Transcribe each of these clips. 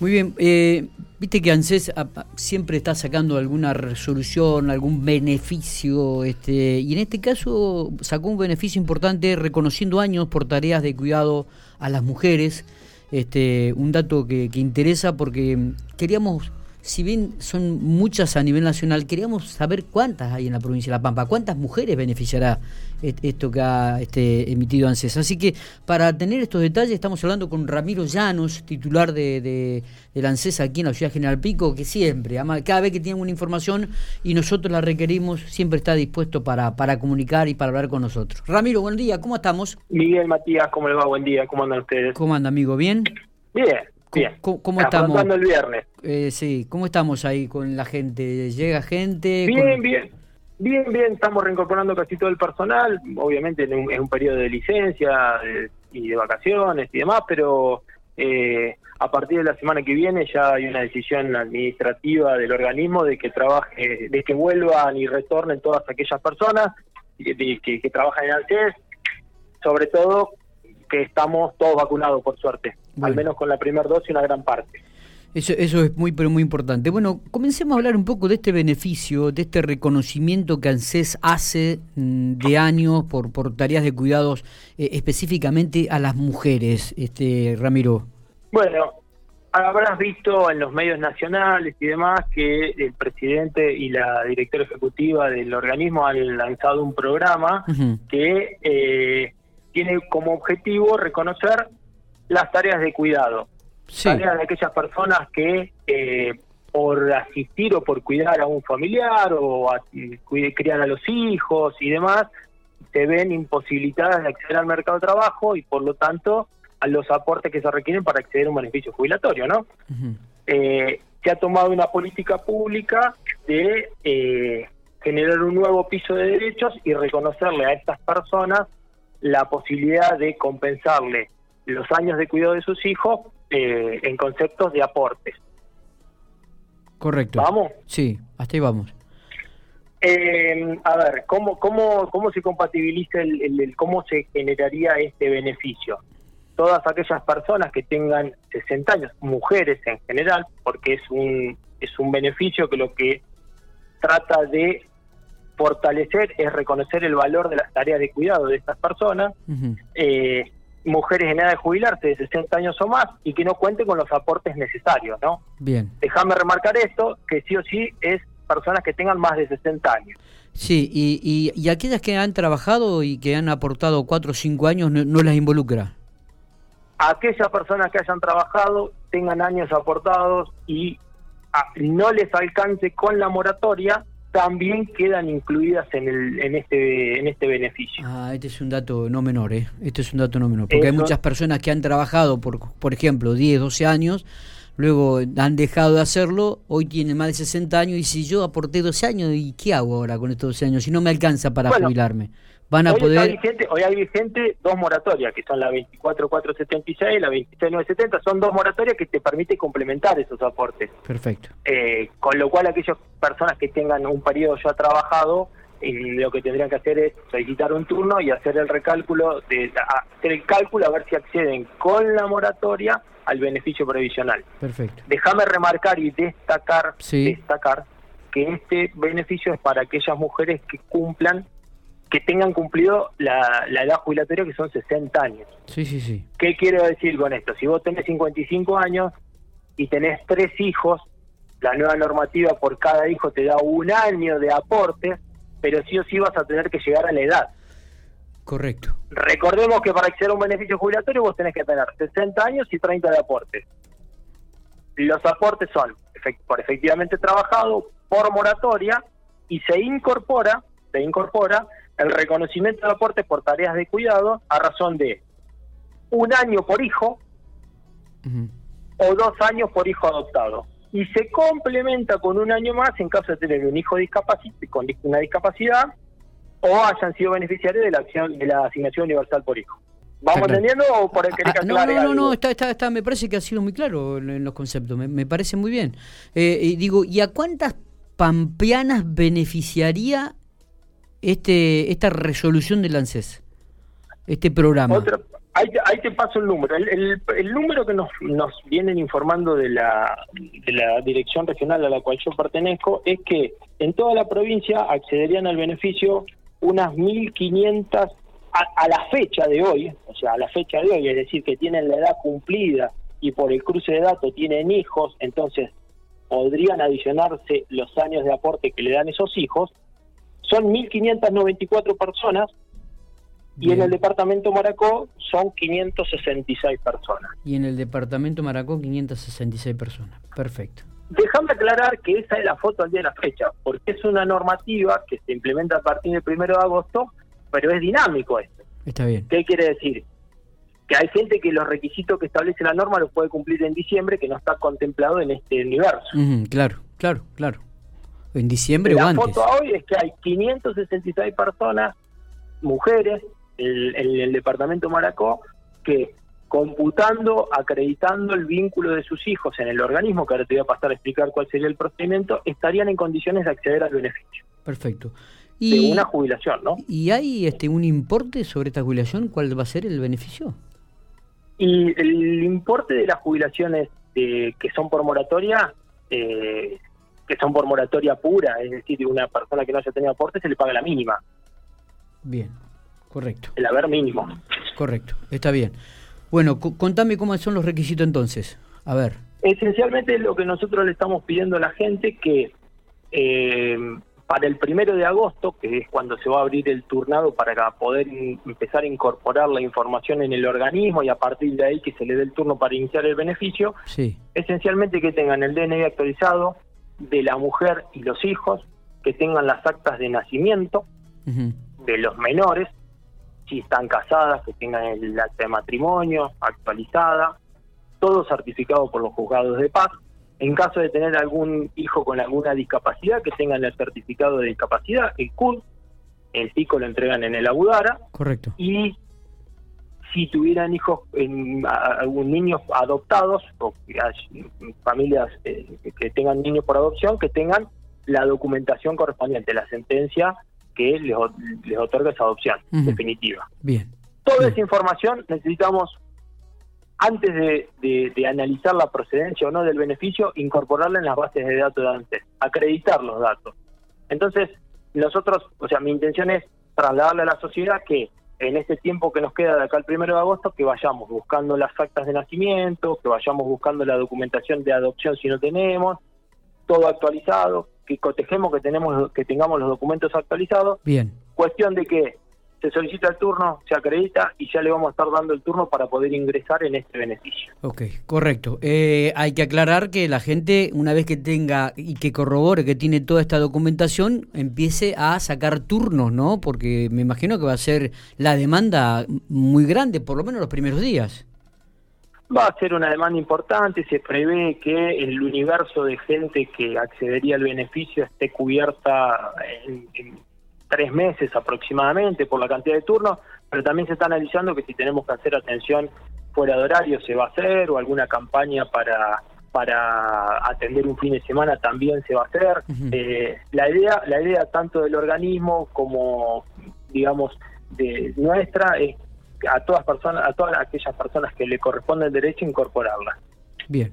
Muy bien, eh, viste que ANSES siempre está sacando alguna resolución, algún beneficio, este, y en este caso sacó un beneficio importante reconociendo años por tareas de cuidado a las mujeres, este, un dato que, que interesa porque queríamos si bien son muchas a nivel nacional, queríamos saber cuántas hay en la provincia de La Pampa, cuántas mujeres beneficiará esto que ha este, emitido ANSES. Así que para tener estos detalles estamos hablando con Ramiro Llanos, titular de, de, del ANSES aquí en la ciudad General Pico, que siempre, cada vez que tiene una información y nosotros la requerimos, siempre está dispuesto para, para comunicar y para hablar con nosotros. Ramiro, buen día, ¿cómo estamos? Miguel Matías, ¿cómo le va? Buen día, ¿cómo andan ustedes? ¿Cómo anda, amigo? ¿Bien? Bien. Bien. ¿Cómo, estamos? el viernes. Eh, sí, ¿cómo estamos ahí con la gente? ¿Llega gente? Bien, bien. Bien, bien, estamos reincorporando casi todo el personal, obviamente en un, un periodo de licencia y de vacaciones y demás, pero eh, a partir de la semana que viene ya hay una decisión administrativa del organismo de que trabaje, de que vuelvan y retornen todas aquellas personas que, que, trabajan en ANSES, sobre todo que estamos todos vacunados por suerte, al menos con la primera dosis una gran parte. Eso, eso es muy, pero muy importante. Bueno, comencemos a hablar un poco de este beneficio, de este reconocimiento que ANSES hace mm, de años por, por tareas de cuidados eh, específicamente a las mujeres, este Ramiro. Bueno, habrás visto en los medios nacionales y demás que el presidente y la directora ejecutiva del organismo han lanzado un programa que eh, tiene como objetivo reconocer las tareas de cuidado. De aquellas personas que eh, por asistir o por cuidar a un familiar o a, criar a los hijos y demás, se ven imposibilitadas de acceder al mercado de trabajo y por lo tanto a los aportes que se requieren para acceder a un beneficio jubilatorio, ¿no? Eh, se ha tomado una política pública de eh, generar un nuevo piso de derechos y reconocerle a estas personas la posibilidad de compensarle los años de cuidado de sus hijos eh, en conceptos de aportes. Correcto. ¿Vamos? Sí, hasta ahí vamos. Eh, a ver, ¿cómo, cómo, ¿cómo se compatibiliza el, cómo se generaría este beneficio? Todas aquellas personas que tengan 60 años, mujeres en general, porque es un, es un beneficio que lo que trata de fortalecer es reconocer el valor de las tareas de cuidado de estas personas, mujeres en edad de jubilarse de 60 años o más y que no cuenten con los aportes necesarios, ¿no? Bien. Déjame remarcar esto, que sí o sí es personas que tengan más de 60 años. Sí, y, y, aquellas que han trabajado y que han aportado 4 o 5 años no, las involucra. Aquellas personas que hayan trabajado, tengan años aportados y ah, no les alcance con la moratoria, también quedan incluidas en, el, en, este, en este beneficio. Ah, este es un dato no menor, ¿eh? Este es un dato no menor, porque hay muchas personas que han trabajado, por, por ejemplo, 10, 12 años, luego han dejado de hacerlo, hoy tienen más de 60 años y si yo aporté 12 años, ¿y qué hago ahora con estos 12 años? Si no me alcanza para jubilarme van a hoy poder... hoy hay vigente dos moratorias, que son la 24476 y la 26970, son dos moratorias que te permiten complementar esos aportes. Perfecto. Eh, con lo cual aquellas personas que tengan un periodo ya trabajado, eh, lo que tendrían que hacer es solicitar un turno y hacer el recálculo, de hacer el cálculo a ver si acceden con la moratoria al beneficio previsional. Perfecto. Déjame remarcar y destacar, destacar que este beneficio es para aquellas mujeres que cumplan que tengan cumplido la, edad jubilatoria, que son 60 años. Sí, sí, sí. ¿Qué quiero decir con esto? Si vos tenés 55 años y tenés tres hijos, la nueva normativa por cada hijo te da un año de aporte, pero sí o sí vas a tener que llegar a la edad. Correcto. Recordemos que para acceder a un beneficio jubilatorio vos tenés que tener 60 años y 30 de aportes. Los aportes son por efectivamente trabajado, por moratoria, y se incorpora, se incorpora el reconocimiento de aportes por tareas de cuidado a razón de un año por hijo o dos años por hijo adoptado. Y se complementa con un año más en caso de tener un hijo con una discapacidad o hayan sido beneficiarios de la acción de la asignación universal por hijo. ¿Vamos entendiendo o por el que ah, ah, No, no, no, está, está, está, me parece que ha sido muy claro en los conceptos, me, parece muy bien. Eh, y digo, ¿y a cuántas pampeanas beneficiaría este esta resolución del ANSES, este programa? Ahí te, paso el número. El, el, número que nos, nos vienen informando de la, de la dirección regional a la cual yo pertenezco es que en toda la provincia accederían al beneficio unas 1.500 a, a la fecha de hoy, o sea, a la fecha de hoy, es decir, que tienen la edad cumplida y por el cruce de datos tienen hijos, entonces podrían adicionarse los años de aporte que le dan esos hijos, son 1.594 personas y en el departamento Maracó son 566 personas. Y en el departamento Maracó 566 personas. Perfecto. Déjame aclarar que esa es la foto al día de la fecha, porque es una normativa que se implementa a partir del primero de agosto, pero es dinámico esto. Está bien. ¿Qué quiere decir? Que hay gente que los requisitos que establece la norma los puede cumplir en diciembre, que no está contemplado en este universo. claro, claro, claro. En diciembre o antes. La foto hoy es que hay 566 personas, mujeres, en el, departamento Maracó, que computando, acreditando el vínculo de sus hijos en el organismo, que ahora te voy a pasar a explicar cuál sería el procedimiento, estarían en condiciones de acceder al beneficio. Perfecto. Y, de una jubilación, ¿no? ¿Y hay este un importe sobre esta jubilación? ¿Cuál va a ser el beneficio? Y el importe de las jubilaciones que son por moratoria, eh, que son por moratoria pura, es decir, de una persona que no haya tenido aporte, se le paga la mínima. Bien. Correcto. El haber mínimo. Correcto, está bien. Bueno, contame cómo son los requisitos entonces. A ver. Esencialmente lo que nosotros le estamos pidiendo a la gente que eh, para el primero de agosto, que es cuando se va a abrir el turnado para poder empezar a incorporar la información en el organismo y a partir de ahí que se le dé el turno para iniciar el beneficio, sí. esencialmente que tengan el DNI actualizado de la mujer y los hijos, que tengan las actas de nacimiento de los menores, si están casadas, que tengan el acta de matrimonio actualizada, todo certificado por los juzgados de paz. En caso de tener algún hijo con alguna discapacidad, que tengan el certificado de discapacidad, el CUD, el pico lo entregan en el Abudara. Correcto. Y si tuvieran hijos, en, algún niños adoptados, o familias eh, que tengan niños por adopción, que tengan la documentación correspondiente, la sentencia que les, les otorga esa adopción definitiva. Bien. Toda esa información necesitamos, antes de, de, analizar la procedencia o no del beneficio, incorporarla en las bases de datos de antes, acreditar los datos. Entonces, nosotros, o sea, mi intención es trasladarle a la sociedad que en este tiempo que nos queda de acá al primero de agosto, que vayamos buscando las actas de nacimiento, que vayamos buscando la documentación de adopción si no tenemos, todo actualizado, que cotejemos que tenemos que tengamos los documentos actualizados. Bien. Cuestión de que se solicita el turno, se acredita y ya le vamos a estar dando el turno para poder ingresar en este beneficio. Ok, correcto. Eh, hay que aclarar que la gente, una vez que tenga y que corrobore que tiene toda esta documentación, empiece a sacar turnos, ¿no? Porque me imagino que va a ser la demanda muy grande, por lo menos los primeros días. Va a ser una demanda importante, se prevé que el universo de gente que accedería al beneficio esté cubierta en, tres meses aproximadamente por la cantidad de turnos, pero también se está analizando que si tenemos que hacer atención fuera de horario se va a hacer o alguna campaña para para atender un fin de semana también se va a hacer. Eh, la idea la idea tanto del organismo como digamos de nuestra es a todas personas, a todas aquellas personas que le corresponde el derecho incorporarla. Bien,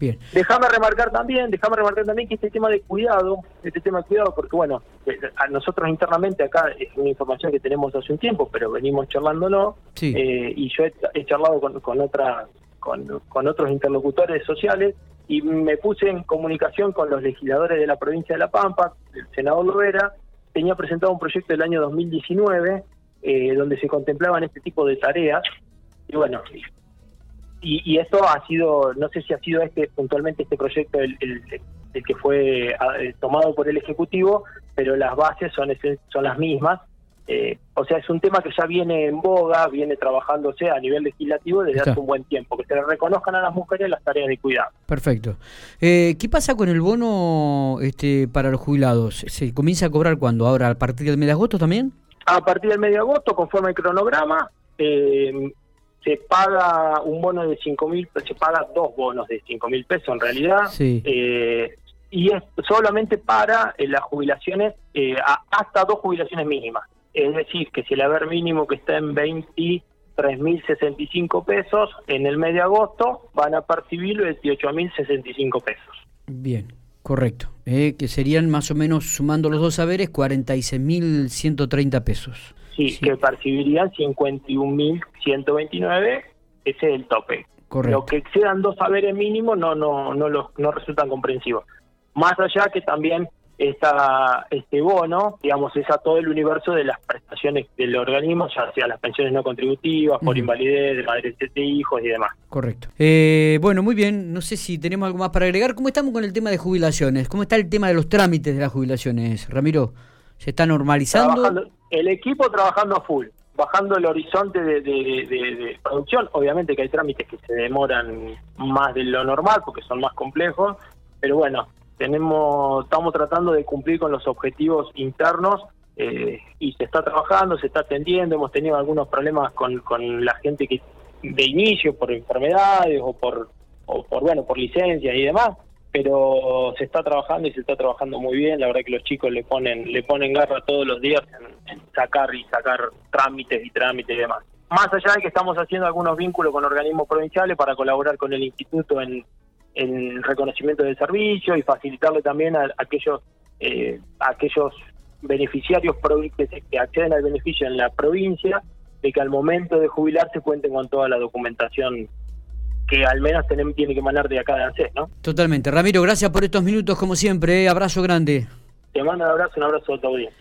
bien. Déjame remarcar también, déjame remarcar también que este tema de cuidado, este tema de cuidado, porque bueno, eh, a nosotros internamente acá es una información que tenemos hace un tiempo, pero venimos charlándolo, eh, y yo he, charlado con, con otra, con, con otros interlocutores sociales y me puse en comunicación con los legisladores de la provincia de La Pampa, el senador Lovera, tenía presentado un proyecto del año 2019 eh, donde se contemplaban este tipo de tareas. Y bueno, y, esto ha sido, no sé si ha sido este puntualmente este proyecto el, el, que fue eh, tomado por el Ejecutivo, pero las bases son, son las mismas. Eh, o sea, es un tema que ya viene en boga, viene trabajándose a nivel legislativo desde hace un buen tiempo, que se le reconozcan a las mujeres las tareas de cuidado. Perfecto. ¿Qué pasa con el bono este, para los jubilados? ¿Se comienza a cobrar cuando? ¿Ahora a partir del mes de agosto también? A partir del medio de agosto, conforme el cronograma, eh, se paga un bono de 5 mil, se paga dos bonos de 5 mil pesos en realidad. Eh, y es solamente para eh, las jubilaciones, hasta dos jubilaciones mínimas. Es decir, que si el haber mínimo que está en 20, 3.065 pesos, en el mes de agosto van a percibir 28.065 pesos. Bien, correcto. Eh, que serían más o menos, sumando los dos saberes, 46.130 pesos. Sí, que percibirían 51.129, ese es el tope. Correcto. Lo que excedan dos saberes mínimos no, no, no, los, no resultan comprensivos. Más allá que también esta, este bono, digamos, es a todo el universo de las prestaciones del organismo, ya sea las pensiones no contributivas, por invalidez, de madres de hijos y demás. Correcto. Eh, bueno, muy bien, no sé si tenemos algo más para agregar. ¿Cómo estamos con el tema de jubilaciones? ¿Cómo está el tema de los trámites de las jubilaciones, Ramiro? ¿Se está normalizando? el equipo trabajando a full, bajando el horizonte de, de producción. Obviamente que hay trámites que se demoran más de lo normal porque son más complejos, pero bueno, tenemos estamos tratando de cumplir con los objetivos internos eh, y se está trabajando, se está atendiendo, hemos tenido algunos problemas con, con la gente que de inicio por enfermedades o por o por bueno, por licencias y demás, pero se está trabajando y se está trabajando muy bien, la verdad que los chicos le ponen le ponen garra todos los días en, sacar y sacar trámites y trámites y demás. Más allá de que estamos haciendo algunos vínculos con organismos provinciales para colaborar con el instituto en en reconocimiento del servicio y facilitarle también a, aquellos eh, aquellos beneficiarios que acceden al beneficio en la provincia de que al momento de jubilarse cuenten con toda la documentación que al menos tiene que emanar de acá de ANSES, ¿no? Totalmente. Ramiro, gracias por estos minutos como siempre. ¿eh? Abrazo grande. Te mando un abrazo, un abrazo a.